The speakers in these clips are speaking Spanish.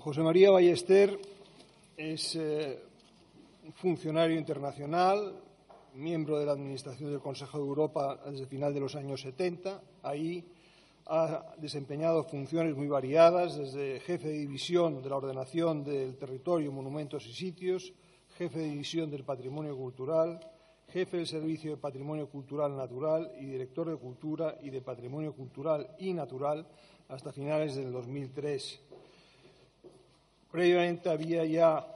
José María Ballester es eh, funcionario internacional, miembro de la Administración del Consejo de Europa desde el final de los años 70. Ahí ha desempeñado funciones muy variadas, desde jefe de división de la ordenación del territorio, monumentos y sitios, jefe de división del patrimonio cultural, jefe del Servicio de Patrimonio Cultural Natural y director de Cultura y de Patrimonio Cultural y Natural hasta finales del 2003. Previamente había ya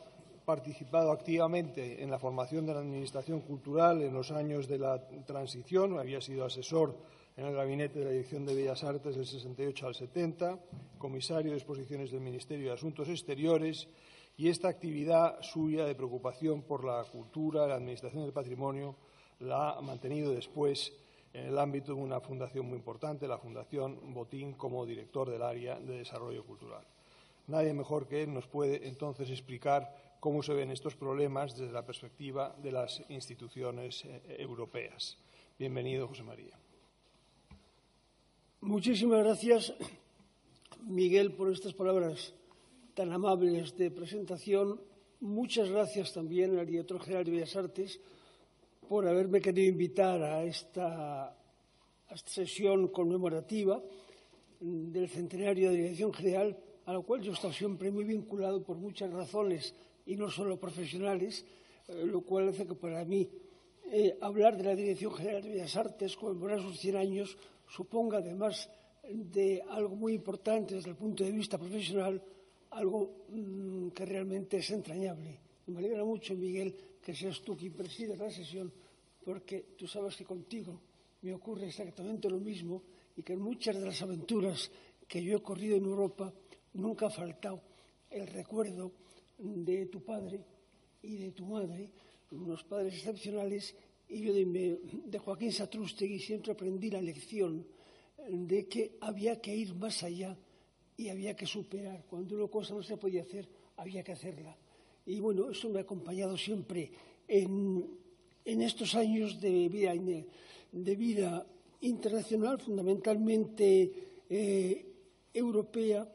participado activamente en la formación de la Administración Cultural en los años de la transición, había sido asesor en el Gabinete de la Dirección de Bellas Artes del 68 al 70, comisario de exposiciones del Ministerio de Asuntos Exteriores y esta actividad suya de preocupación por la cultura, la administración del patrimonio, la ha mantenido después en el ámbito de una fundación muy importante, la Fundación Botín, como director del área de desarrollo cultural. Nadie mejor que él nos puede entonces explicar cómo se ven estos problemas desde la perspectiva de las instituciones eh, europeas. Bienvenido, José María. Muchísimas gracias, Miguel, por estas palabras tan amables de presentación. Muchas gracias también al director general de Bellas Artes por haberme querido invitar a esta, sesión conmemorativa del centenario de Dirección General, a la cual yo he estado siempre muy vinculado por muchas razones y no solo profesionales, eh, lo cual hace que para mí eh, hablar de la Dirección General de Bellas Artes, conmemorar sus 100 años, suponga, además de algo muy importante desde el punto de vista profesional, algo mmm, que realmente es entrañable. Me alegra mucho, Miguel, que seas tú quien preside la sesión, porque tú sabes que contigo me ocurre exactamente lo mismo y que en muchas de las aventuras que yo he corrido en Europa nunca ha faltado el recuerdo de tu padre y de tu madre, unos padres excepcionales, y yo de, de Joaquín Satrústegui siempre aprendí la lección de que había que ir más allá y había que superar. Cuando una cosa no se podía hacer, había que hacerla. Y bueno, eso me ha acompañado siempre en, en estos años de vida, de vida internacional, fundamentalmente eh, europea.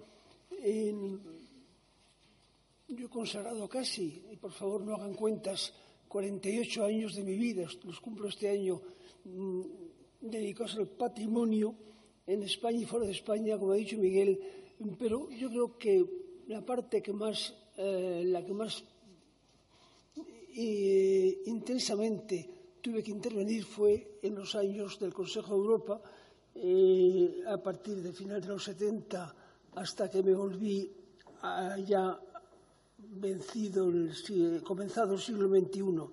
Yo he consagrado casi, y por favor no hagan cuentas, 48 años de mi vida, los cumplo este año, mmm, dedicados al patrimonio en España y fuera de España, como ha dicho Miguel, pero yo creo que la parte que más, eh, la que más eh, intensamente tuve que intervenir fue en los años del Consejo de Europa, eh, a partir de final de los 70 hasta que me volví ya vencido, el, comenzado el siglo XXI.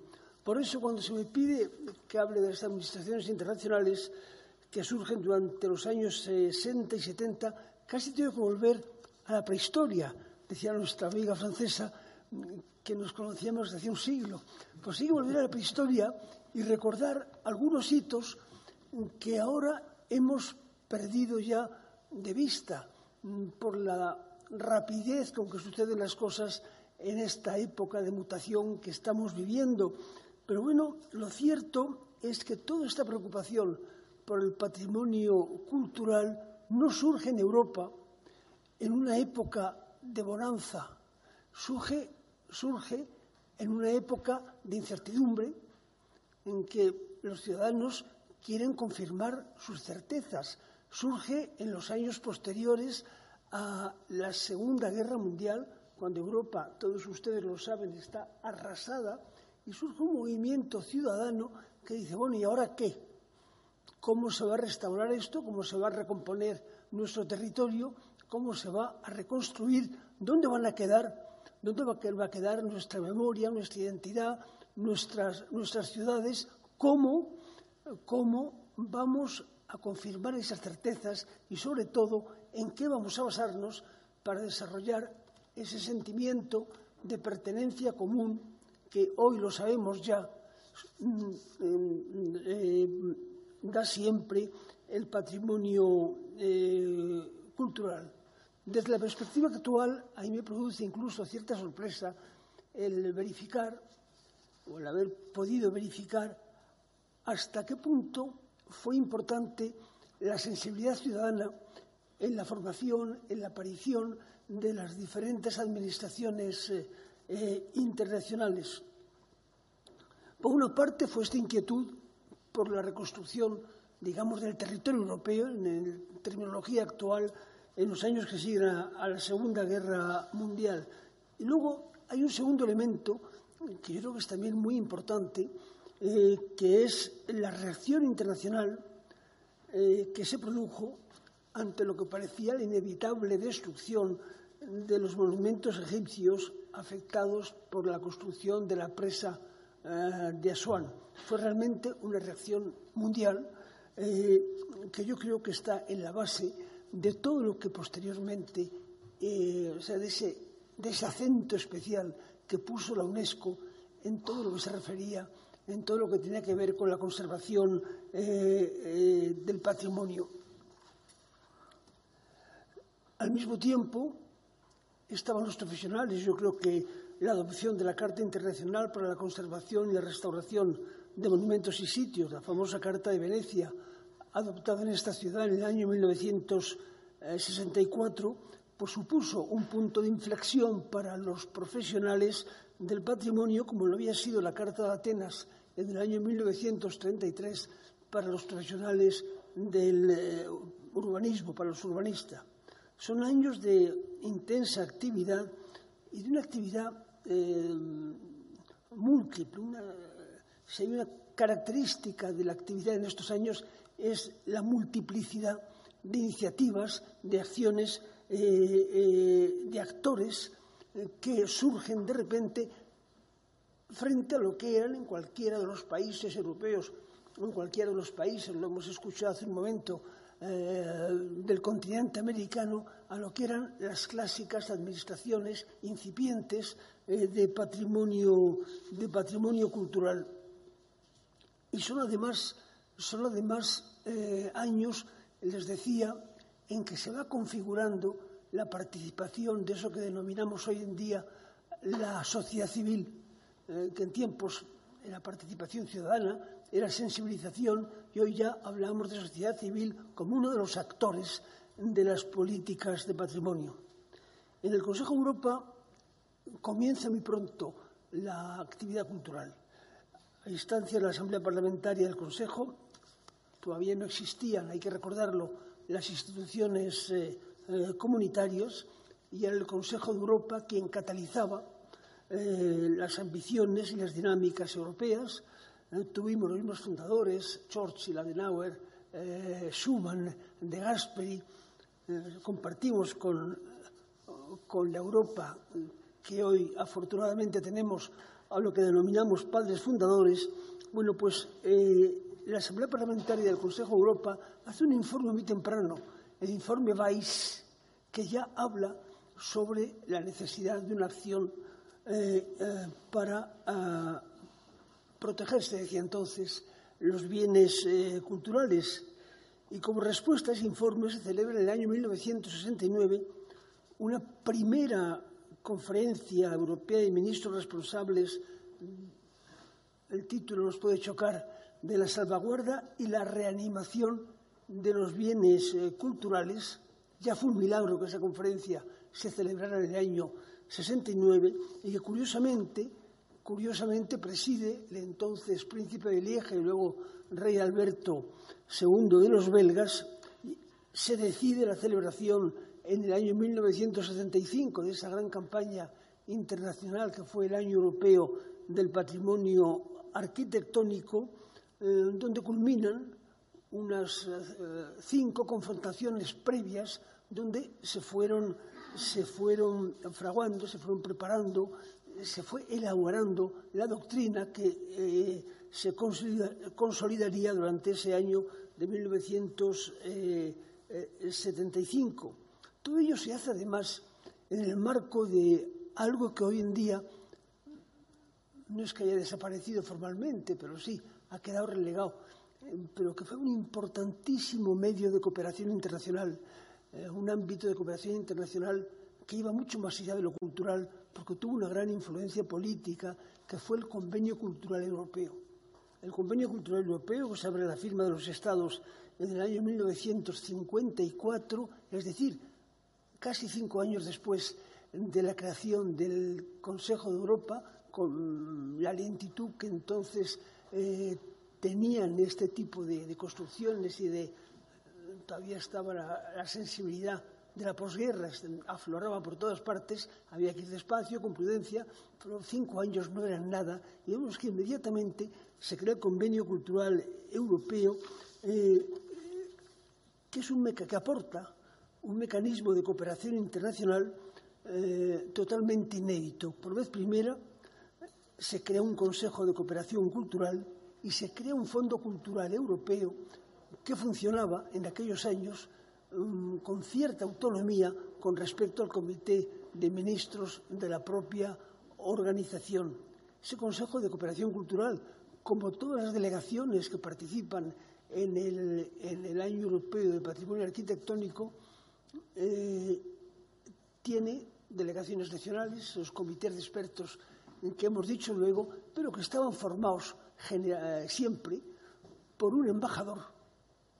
Por eso, cuando se me pide que hable de las administraciones internacionales que surgen durante los años 60 y 70, casi tengo que volver a la prehistoria, decía nuestra amiga francesa, que nos conocíamos desde hace un siglo. Pues sí, volver a la prehistoria y recordar algunos hitos que ahora hemos perdido ya de vista por la rapidez con que suceden las cosas en esta época de mutación que estamos viviendo. Pero bueno, lo cierto es que toda esta preocupación por el patrimonio cultural no surge en Europa en una época de bonanza, surge, surge en una época de incertidumbre en que los ciudadanos quieren confirmar sus certezas. Surge en los años posteriores a la Segunda Guerra Mundial, cuando Europa, todos ustedes lo saben, está arrasada, y surge un movimiento ciudadano que dice, bueno, ¿y ahora qué? ¿Cómo se va a restaurar esto? ¿Cómo se va a recomponer nuestro territorio? ¿Cómo se va a reconstruir? ¿Dónde van a quedar? ¿Dónde va a quedar nuestra memoria, nuestra identidad, nuestras, nuestras ciudades? ¿Cómo, ¿Cómo vamos a confirmar esas certezas y, sobre todo, en qué vamos a basarnos para desarrollar ese sentimiento de pertenencia común que hoy lo sabemos ya eh, da siempre el patrimonio eh, cultural. Desde la perspectiva actual, a mí me produce incluso cierta sorpresa el verificar o el haber podido verificar hasta qué punto fue importante la sensibilidad ciudadana en la formación, en la aparición de las diferentes administraciones eh, eh, internacionales. Por una parte fue esta inquietud por la reconstrucción, digamos, del territorio europeo, en la terminología actual, en los años que siguen a, la Segunda Guerra Mundial. Y luego hay un segundo elemento que yo creo que es también muy importante, eh, que es la reacción internacional eh, que se produjo ante lo que parecía la inevitable destrucción de los monumentos egipcios afectados por la construcción de la presa eh, de Asuán. Fue realmente una reacción mundial que yo creo que está en la base de todo lo que posteriormente, o sea, de ese, de ese acento especial que puso la UNESCO en todo lo que se refería, en todo lo que tenía que ver con la conservación eh, eh, del patrimonio. Al mismo tiempo, estaban los profesionales. Yo creo que la adopción de la Carta Internacional para la Conservación y la Restauración de Monumentos y Sitios, la famosa Carta de Venecia, adoptada en esta ciudad en el año 1964, pues supuso un punto de inflexión para los profesionales del patrimonio, como lo había sido la Carta de Atenas en el año 1933 para los profesionales del eh, urbanismo, para los urbanistas. Son años de intensa actividad y de una actividad eh, múltiple. si hay una característica de la actividad en estos años es la multiplicidad de iniciativas, de acciones, eh, de actores que surgen de repente frente a lo que eran en cualquiera de los países europeos o en cualquiera de los países, lo hemos escuchado hace un momento, eh, del continente americano, a lo que eran las clásicas administraciones incipientes eh, de, patrimonio, de patrimonio cultural. Y son además, son además eh, años, les decía, en que se va configurando la participación de eso que denominamos hoy en día la sociedad civil, eh, que en tiempos era participación ciudadana, era sensibilización y hoy ya hablamos de sociedad civil como uno de los actores de las políticas de patrimonio. En el Consejo de Europa comienza muy pronto la actividad cultural. A instancia de la Asamblea Parlamentaria del Consejo todavía no existían, hay que recordarlo, las instituciones eh, eh, comunitarios y era el Consejo de Europa quien catalizaba eh, las ambiciones y las dinámicas europeas. Eh, tuvimos los mismos fundadores, Churchill, Adenauer, Schuman, De Gasperi. compartimos con, con la Europa que hoy afortunadamente tenemos a lo que denominamos padres fundadores. Bueno, pues la Asamblea Parlamentaria del Consejo de Europa hace un informe muy temprano el informe Weiss, que ya habla sobre la necesidad de una acción eh, eh, para ah, protegerse, decía entonces, los bienes eh, culturales. Y como respuesta a ese informe se celebra en el año 1969 una primera conferencia europea de ministros responsables, el título nos puede chocar, de la salvaguarda y la reanimación de los bienes eh, culturales. Ya fue un milagro que esa conferencia se celebrara en el año 69 y que curiosamente, curiosamente preside el entonces príncipe de Lieja y luego rey Alberto II de los belgas. Se decide la celebración en el año 1975 de esa gran campaña internacional que fue el Año Europeo del Patrimonio Arquitectónico, eh, donde culminan unas eh, cinco confrontaciones previas donde se fueron, se fueron fraguando, se fueron preparando, se fue elaborando la doctrina que eh, se consolidaría durante ese año de 1975. Eh, Todo ello se hace además en el marco de algo que hoy en día no es que haya desaparecido formalmente, pero sí ha quedado relegado pero que fue un importantísimo medio de cooperación internacional, eh, un ámbito de cooperación internacional que iba mucho más allá de lo cultural, porque tuvo una gran influencia política, que fue el Convenio Cultural Europeo. El Convenio Cultural Europeo, que se abre la firma de los Estados en el año 1954, es decir, casi cinco años después de la creación del Consejo de Europa, con la lentitud que entonces eh, tenían este tipo de, construcciones y de todavía estaba la, sensibilidad de la posguerra, afloraba por todas partes, había que ir despacio, con prudencia, pero cinco años no eran nada, y vemos que inmediatamente se creó el Convenio Cultural Europeo, eh, que es un que aporta un mecanismo de cooperación internacional eh, totalmente inédito. Por vez primera se crea un Consejo de Cooperación Cultural y se crea un Fondo Cultural Europeo que funcionaba en aquellos años um, con cierta autonomía con respecto al Comité de Ministros de la propia organización. Ese Consejo de Cooperación Cultural, como todas las delegaciones que participan en el, en el Año Europeo de Patrimonio Arquitectónico, eh, tiene delegaciones nacionales, los comités de expertos que hemos dicho luego, pero que estaban formados eh, siempre por un embajador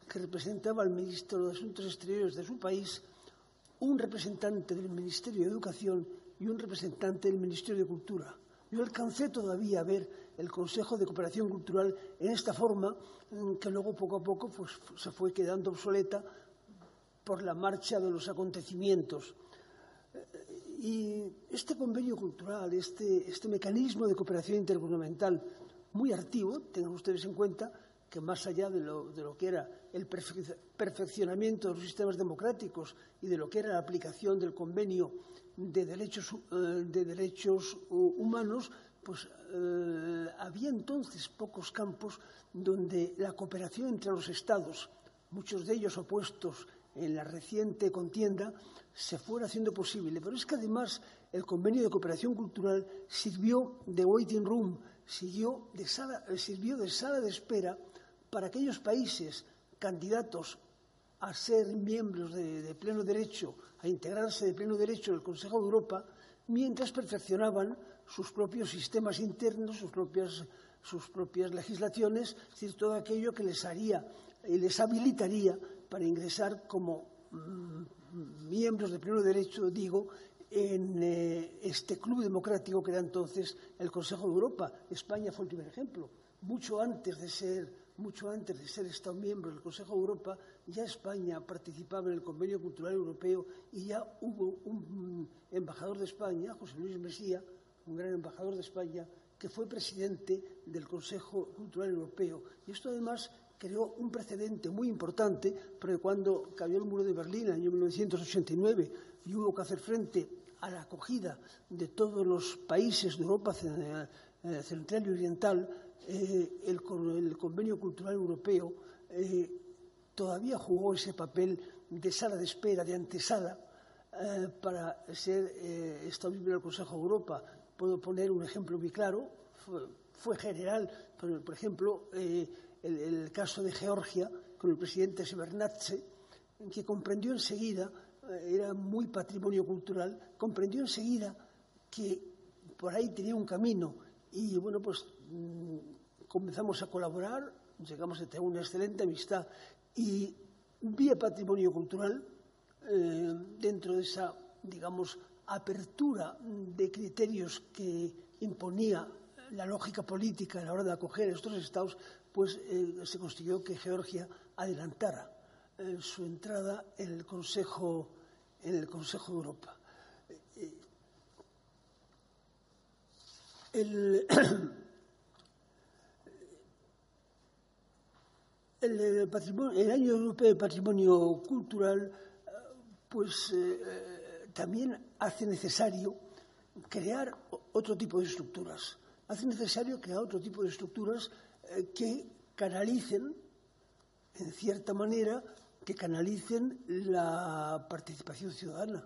que representaba al ministro de Asuntos Exteriores de su país, un representante del Ministerio de Educación y un representante del Ministerio de Cultura. Yo alcancé todavía a ver el Consejo de Cooperación Cultural en esta forma, que luego poco a poco pues, se fue quedando obsoleta por la marcha de los acontecimientos. Y este convenio cultural, este, este mecanismo de cooperación intergubernamental muy activo, tengan ustedes en cuenta que más allá de lo, de lo, que era el perfeccionamiento de los sistemas democráticos y de lo que era la aplicación del convenio de derechos, eh, de derechos humanos, pues eh, había entonces pocos campos donde la cooperación entre los Estados, muchos de ellos opuestos en la reciente contienda se fuera haciendo posible. Pero es que además el convenio de cooperación cultural sirvió de waiting room, sirvió de sala, sala de espera para aquellos países candidatos a ser miembros de, pleno derecho, a integrarse de pleno derecho en el Consejo de Europa, mientras perfeccionaban sus propios sistemas internos, sus propias, sus propias legislaciones, es decir, todo aquello que les haría y les habilitaría para ingresar como mm, miembros de pleno derecho, digo, en eh, este club democrático que era entonces el Consejo de Europa. España fue el primer ejemplo. Mucho antes de ser, mucho antes de ser Estado miembro del Consejo de Europa, ya España participaba en el Convenio Cultural Europeo y ya hubo un embajador de España, José Luis Mesía, un gran embajador de España, que fue presidente del Consejo Cultural Europeo. Y esto además creó un precedente muy importante, porque cuando cayó el muro de Berlín en el año 1989 y hubo que hacer frente a la acogida de todos los países de Europa eh, central y oriental, eh, el, Convenio Cultural Europeo eh, todavía jugó ese papel de sala de espera, de antesala, para ser Estado miembro del Consejo de Europa. Puedo poner un ejemplo muy claro, fue, general, pero, por ejemplo, el, caso de Georgia con el presidente Shevardnadze, que comprendió enseguida, eh, era muy patrimonio cultural, comprendió enseguida que por ahí tenía un camino y bueno, pues mm, comenzamos a colaborar, llegamos a tener una excelente amistad y vía patrimonio cultural eh, dentro de esa, digamos, apertura de criterios que imponía la lógica política a la hora de acoger estos estados, pues eh, se consiguió que Georgia adelantara eh, su entrada en el Consejo, en el Consejo de Europa. Eh, el, el, año europeo de patrimonio cultural, pues también hace necesario crear otro tipo de estructuras. Hace necesario crear otro tipo de estructuras eh, que canalicen, en cierta manera, que canalicen la participación ciudadana.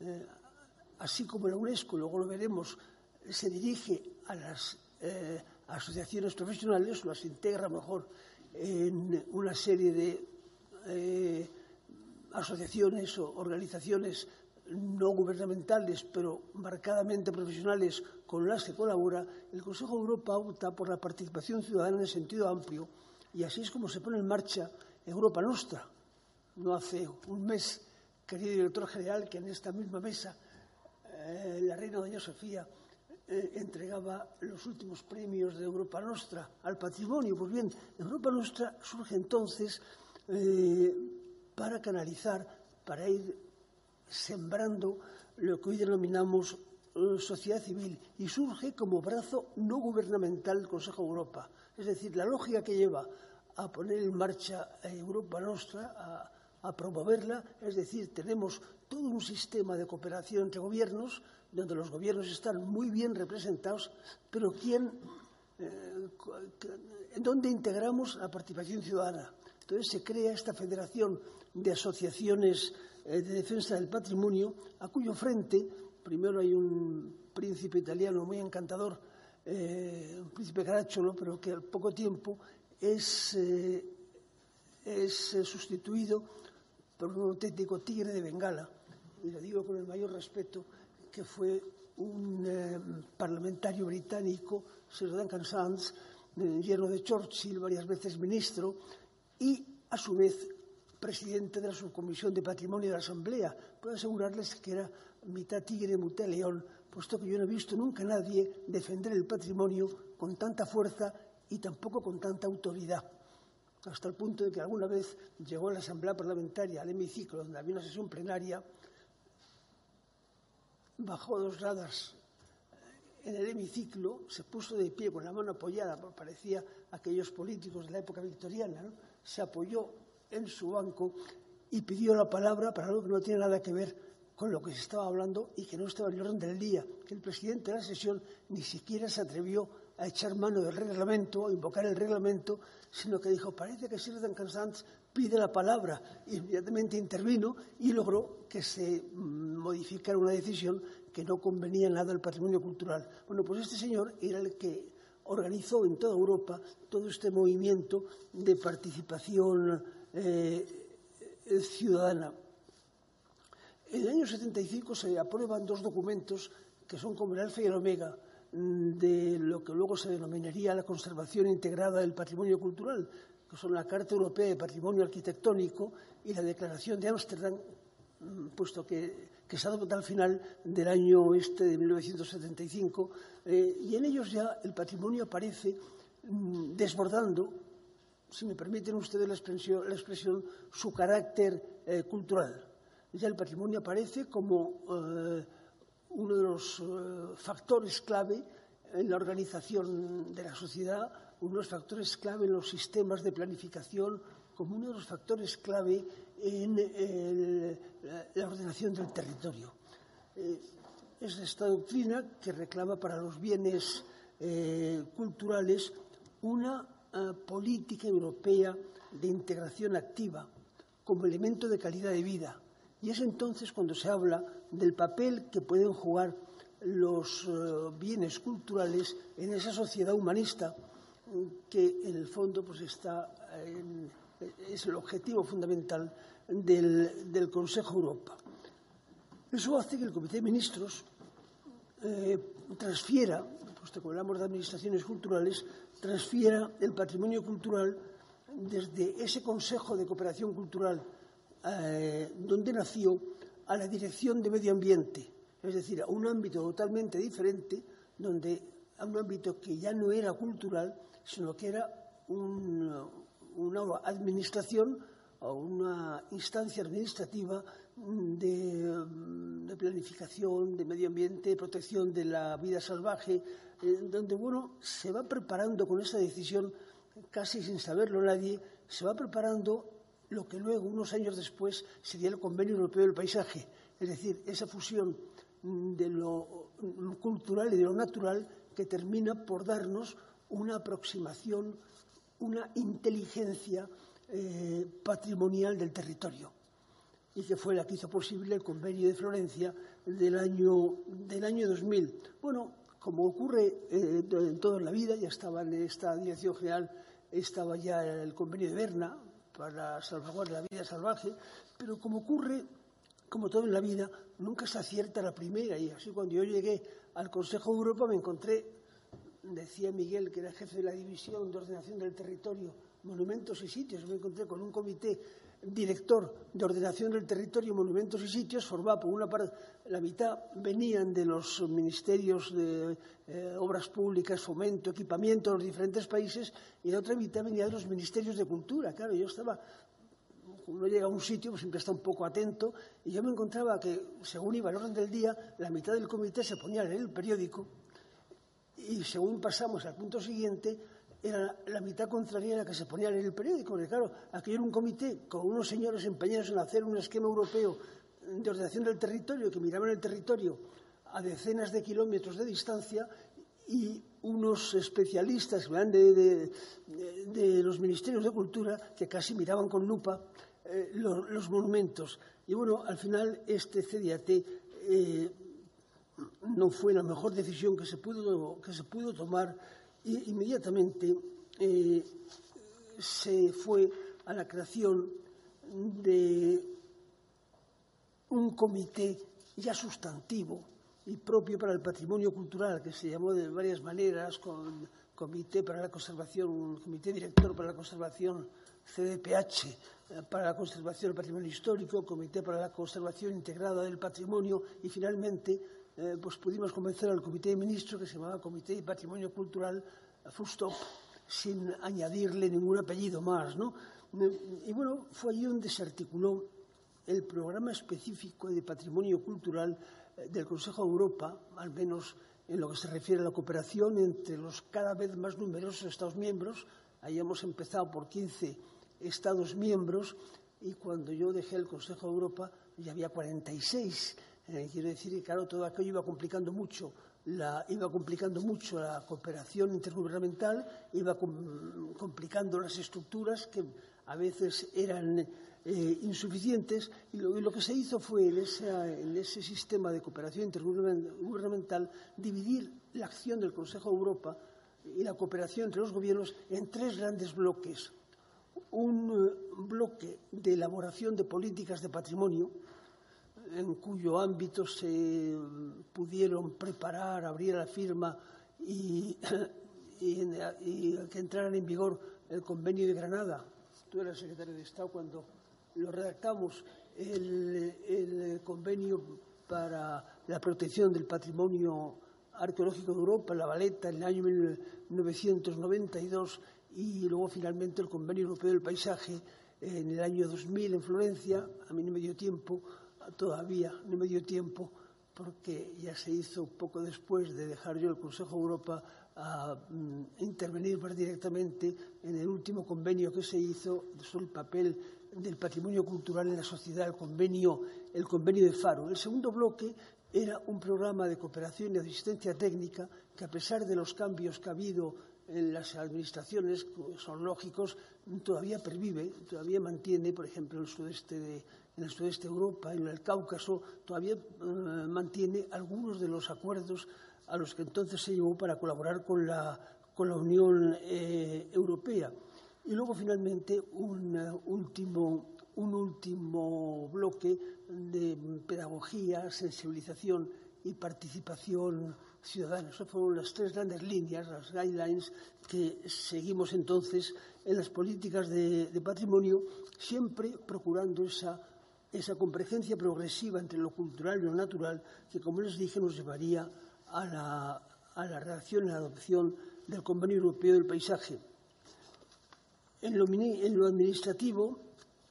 Eh, así como la UNESCO, luego lo veremos, se dirige a las eh, asociaciones profesionales, las integra mejor en una serie de asociaciones o organizaciones no gubernamentales, pero marcadamente profesionales con las que colabora, el Consejo de Europa opta por la participación ciudadana en sentido amplio y así es como se pone en marcha Europa Nostra. No hace un mes querido director general, que en esta misma mesa eh, la reina doña Sofía eh, entregaba los últimos premios de Europa Nostra al patrimonio. Pues bien, Europa Nostra surge entonces eh, para canalizar, para ir sembrando lo que hoy denominamos eh, sociedad civil y surge como brazo no gubernamental del Consejo de Europa. Es decir, la lógica que lleva a poner en marcha Europa Nostra, a, promoverla, es decir, tenemos todo un sistema de cooperación entre gobiernos, donde los gobiernos están muy bien representados, pero ¿quién, eh, ¿dónde integramos la participación ciudadana? Entonces se crea esta federación de asociaciones eh, de defensa del patrimonio, a cuyo frente primero hay un príncipe italiano muy encantador, eh, un príncipe Caracciolo, pero que al poco tiempo es, eh, es sustituido por un auténtico tigre de Bengala, y lo digo con el mayor respeto, que fue un parlamentario británico, Sir Duncan Sands, lleno de Churchill, varias veces ministro, y a su vez presidente de la subcomisión de patrimonio de la Asamblea. Puedo asegurarles que era mitad tigre, mitad león, puesto que yo no he visto nunca a nadie defender el patrimonio con tanta fuerza y tampoco con tanta autoridad. Hasta el punto de que alguna vez llegó a la Asamblea Parlamentaria, al hemiciclo, donde había una sesión plenaria, bajó dos gradas en el hemiciclo, se puso de pie con la mano apoyada, parecía aquellos políticos de la época victoriana, se apoyó en su banco y pidió la palabra para algo que no tiene nada que ver con lo que se estaba hablando y que no estaba en el orden del día, que el presidente de la sesión ni siquiera se atrevió a echar mano del reglamento, a invocar el reglamento, sino que dijo, parece que Sir Duncan Sands pide la palabra. Inmediatamente intervino y logró que se mm, modificara una decisión que no convenía nada al patrimonio cultural. Bueno, pues este señor era el que organizó en toda Europa todo este movimiento de participación eh, ciudadana. En el año 75 se aprueban dos documentos que son como el alfa y el omega mm, de lo que luego se denominaría la conservación integrada del patrimonio cultural, que son la Carta Europea de Patrimonio Arquitectónico y la Declaración de Ámsterdam, mm, puesto que, que, se adopta al final del año este de 1975, eh, y en ellos ya el patrimonio aparece mmm, desbordando, si me permiten ustedes la expresión, su carácter eh, cultural. Ya el patrimonio aparece como eh, uno de los factores clave en la organización de la sociedad, uno de los factores clave en los sistemas de planificación, como uno de los factores clave en la ordenación del territorio. Eh, es esta doctrina que reclama para los bienes eh, culturales una uh, política europea de integración activa como elemento de calidad de vida, y es entonces cuando se habla del papel que pueden jugar los uh, bienes culturales en esa sociedad humanista que en el fondo pues está en, es el objetivo fundamental del, del, Consejo Europa. Eso hace que el Comité de Ministros eh, transfiera, puesto que hablamos de administraciones culturales, transfiera el patrimonio cultural desde ese Consejo de Cooperación Cultural eh, donde nació a la Dirección de Medio Ambiente, es decir, a un ámbito totalmente diferente, donde a un ámbito que ya no era cultural, sino que era un, una administración o una instancia administrativa de, de, planificación, de medio ambiente, protección de la vida salvaje, eh, donde bueno, se va preparando con esa decisión, casi sin saberlo nadie, se va preparando lo que luego, unos años después, sería el Convenio Europeo del Paisaje, es decir, esa fusión de lo cultural y de lo natural que termina por darnos una aproximación, una inteligencia eh, patrimonial del territorio y que fue la que hizo posible el convenio de Florencia del año, del año 2000. Bueno, como ocurre eh, en toda la vida, ya estaba en esta dirección general, estaba ya el convenio de Berna, para salvaguardar la vida salvaje, pero como ocurre, como todo en la vida, nunca se acierta la primera y así cuando yo llegué al Consejo de Europa me encontré decía Miguel, que era jefe de la División de Ordenación del Territorio, Monumentos y Sitios, me encontré con un comité director de ordenación del territorio, monumentos y sitios, formado por una parte, la mitad venían de los ministerios de eh, obras públicas, fomento, equipamiento de los diferentes países, y la otra mitad venía de los ministerios de cultura. Claro, yo estaba, uno llega a un sitio, pues siempre está un poco atento, y yo me encontraba que, según iba el orden del día, la mitad del comité se ponía a leer el periódico, y según pasamos al punto siguiente, era la mitad contraria a la que se ponía en el periódico, porque claro, aquello era un comité con unos señores empeñados en hacer un esquema europeo de ordenación del territorio, que miraban el territorio a decenas de kilómetros de distancia y unos especialistas de, de, los ministerios de cultura que casi miraban con lupa eh, los, monumentos. Y bueno, al final este CDAT eh, no fue la mejor decisión que se pudo, que se pudo tomar inmediatamente eh, se fue a la creación de un comité ya sustantivo y propio para el patrimonio cultural, que se llamó de varias maneras, con comité para la conservación, comité director para la conservación CDPH, eh, para la conservación del patrimonio histórico, comité para la conservación integrada del patrimonio y finalmente eh, pues pudimos convencer al Comité de Ministros, que se llamaba Comité de Patrimonio Cultural, full stop, sin añadirle ningún apellido más. ¿no? Y bueno, fue allí donde se articuló el programa específico de patrimonio cultural eh, del Consejo de Europa, al menos en lo que se refiere a la cooperación entre los cada vez más numerosos Estados miembros. Ahí hemos empezado por 15 Estados miembros y cuando yo dejé el Consejo de Europa ya había 46 eh, quiero decir que, claro, todo aquello iba complicando mucho la, iba complicando mucho la cooperación intergubernamental, iba complicando las estructuras que a veces eran eh, insuficientes y lo, que se hizo fue en, ese sistema de cooperación intergubernamental dividir la acción del Consejo de Europa y la cooperación entre los gobiernos en tres grandes bloques. Un eh, bloque de elaboración de políticas de patrimonio, en cuyo ámbito se pudieron preparar, abrir la firma y, que entraran en vigor el convenio de Granada. Tú eras secretario de Estado cuando lo redactamos, el, convenio para la protección del patrimonio arqueológico de Europa, la Valeta, en el año 1992 y luego finalmente el Convenio Europeo del Paisaje en el año 2000 en Florencia, a mí no me dio tiempo, todavía, no me dio tiempo, porque ya se hizo poco después de dejar yo el Consejo de Europa a mm, intervenir más directamente en el último convenio que se hizo sobre el papel del patrimonio cultural en la sociedad, el convenio, el convenio de Faro. El segundo bloque era un programa de cooperación y asistencia técnica que, a pesar de los cambios que ha habido en las administraciones, son lógicos, todavía pervive, todavía mantiene, por ejemplo, el sudeste de, en el sudeste de Europa, en el Cáucaso, todavía eh, mantiene algunos de los acuerdos a los que entonces se llevó para colaborar con la, con la Unión eh, Europea. Y luego, finalmente, un, eh, último, un último bloque de pedagogía, sensibilización y participación ciudadana. Esas fueron las tres grandes líneas, las guidelines que seguimos entonces en las políticas de patrimonio, siempre procurando esa esa convergencia progresiva entre lo cultural y lo natural que, como les dije, nos llevaría a la, a la redacción y la adopción del Convenio Europeo del Paisaje. En lo, en lo, administrativo,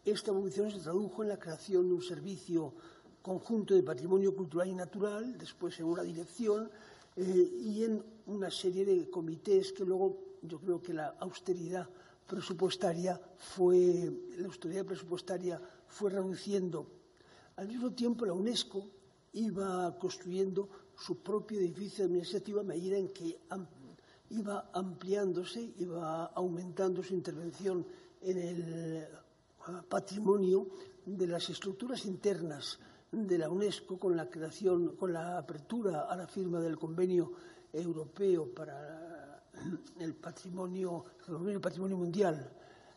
esta evolución se tradujo en la creación de un servicio conjunto de patrimonio cultural y natural, después en una dirección eh, y en una serie de comités que luego yo creo que la austeridad presupuestaria fue la austeridad presupuestaria fue reduciendo. Al mismo tiempo, la UNESCO iba construyendo su propio edificio administrativo a medida en que iba ampliándose, iba aumentando su intervención en el ah, patrimonio de las estructuras internas de la UNESCO con la creación, con la apertura a la firma del convenio europeo para el patrimonio, el patrimonio mundial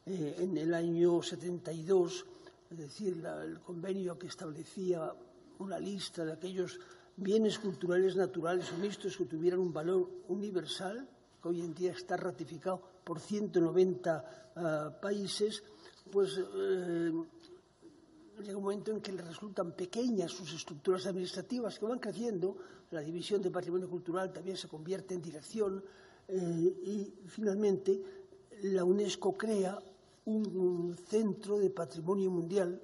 eh, en el año 72 es decir, el convenio que establecía una lista de aquellos bienes culturales naturales o mixtos que tuvieran un valor universal que hoy en día está ratificado por 190 ah, países, pues eh, llega un momento en que le resultan pequeñas sus estructuras administrativas que van creciendo, la división de patrimonio cultural también se convierte en dirección eh, y finalmente la UNESCO crea un centro de patrimonio mundial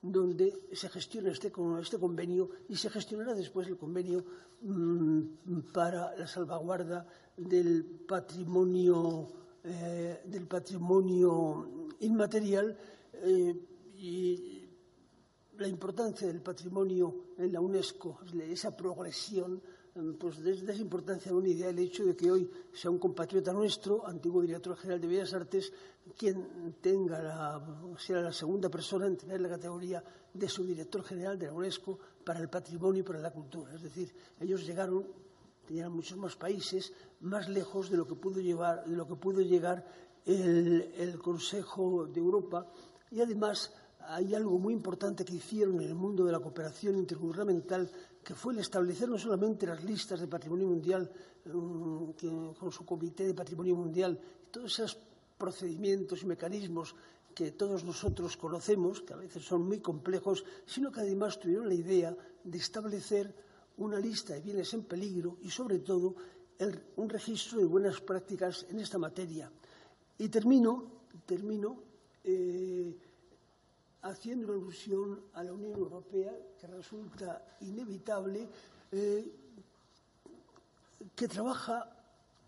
donde se gestiona este, este, convenio y se gestionará después el convenio mm, para la salvaguarda del patrimonio, eh, del patrimonio inmaterial eh, y la importancia del patrimonio en la UNESCO, esa progresión pues desde esa importancia unida el hecho de que hoy sea un compatriota nuestro, antiguo director general de Bellas Artes, quien tenga sea la segunda persona en tener la categoría de subdirector general de la UNESCO para el patrimonio y para la cultura. Es decir, ellos llegaron, tenían muchos más países, más lejos de lo que pudo, llevar, de lo que pudo llegar el Consejo de Europa y además hay algo muy importante que hicieron en el mundo de la cooperación intergubernamental que fue el establecer no solamente las listas de patrimonio mundial mm, con su comité de patrimonio mundial, todos esos procedimientos y mecanismos que todos nosotros conocemos, que a veces son muy complejos, sino que además tuvieron la idea de establecer una lista de bienes en peligro y, sobre todo, un registro de buenas prácticas en esta materia. Y termino, termino eh, haciendo alusión a la Unión Europea, que resulta inevitable, eh, que trabaja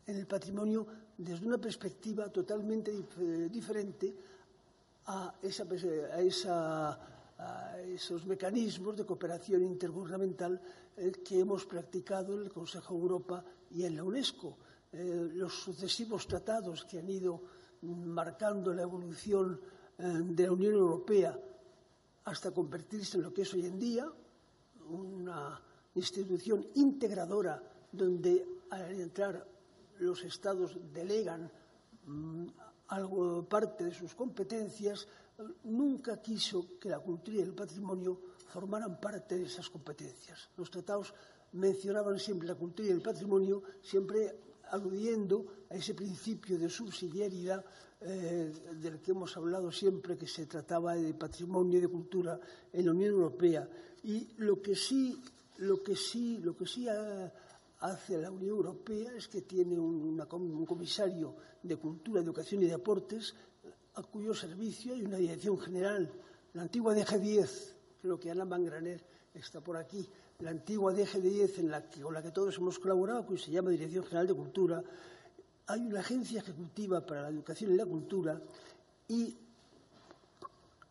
en el patrimonio desde una perspectiva totalmente diferente a, esos mecanismos de cooperación intergubernamental eh, que hemos practicado en el Consejo de Europa y en la UNESCO. Eh, los sucesivos tratados que han ido marcando la evolución de la Unión Europea hasta convertirse en lo que es hoy en día, una institución integradora donde al entrar los estados delegan mm, algo, parte de sus competencias, nunca quiso que la cultura y el patrimonio formaran parte de esas competencias. Los tratados mencionaban siempre la cultura y el patrimonio, siempre aludiendo a ese principio de subsidiariedad eh, del que hemos hablado siempre, que se trataba de patrimonio y de cultura en la Unión Europea. Y lo que sí, lo que sí, lo que sí hace la Unión Europea es que tiene un comisario de Cultura, Educación y Deportes, a cuyo servicio hay una dirección general, la antigua DG10, creo que Ana Mangraner está por aquí, la antigua DG10 en con la que todos hemos colaborado, que se llama Dirección General de Cultura, hay una agencia ejecutiva para la educación y la cultura y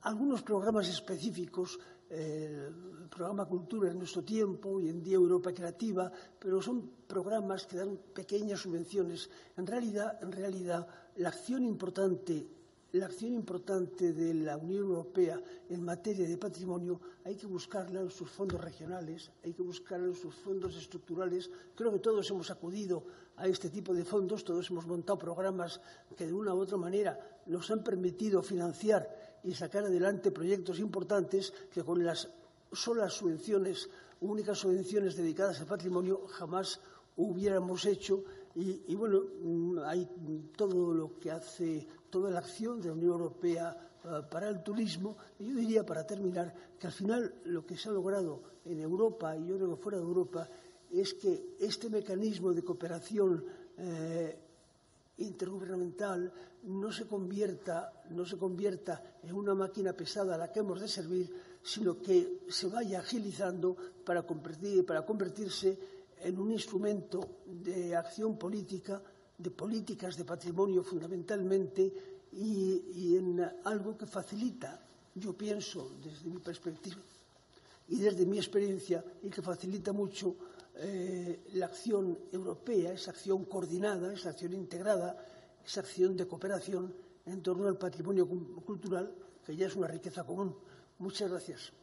algunos programas específicos, el programa Cultura en nuestro tiempo, hoy en día Europa Creativa, pero son programas que dan pequeñas subvenciones. En realidad, en realidad la acción importante la acción importante de la Unión Europea en materia de patrimonio hay que buscarla en sus fondos regionales, hay que buscarla en sus fondos estructurales. Creo que todos hemos acudido a este tipo de fondos, todos hemos montado programas que de una u otra manera nos han permitido financiar y sacar adelante proyectos importantes que con las solas subvenciones, únicas subvenciones dedicadas al patrimonio, jamás hubiéramos hecho. Y, bueno, mm, hay todo lo que hace toda la acción de la Unión Europea eh, para el turismo. Y yo diría, para terminar, que al final lo que se ha logrado en Europa y yo creo fuera de Europa es que este mecanismo de cooperación eh, intergubernamental no se, convierta, no se convierta en una máquina pesada a la que hemos de servir, sino que se vaya agilizando para, para convertirse en un instrumento de acción política de políticas de patrimonio fundamentalmente y, en algo que facilita, yo pienso desde mi perspectiva y desde mi experiencia, y que facilita mucho eh, la acción europea, esa acción coordinada, esa acción integrada, esa acción de cooperación en torno al patrimonio cultural, que ya es una riqueza común. Muchas gracias.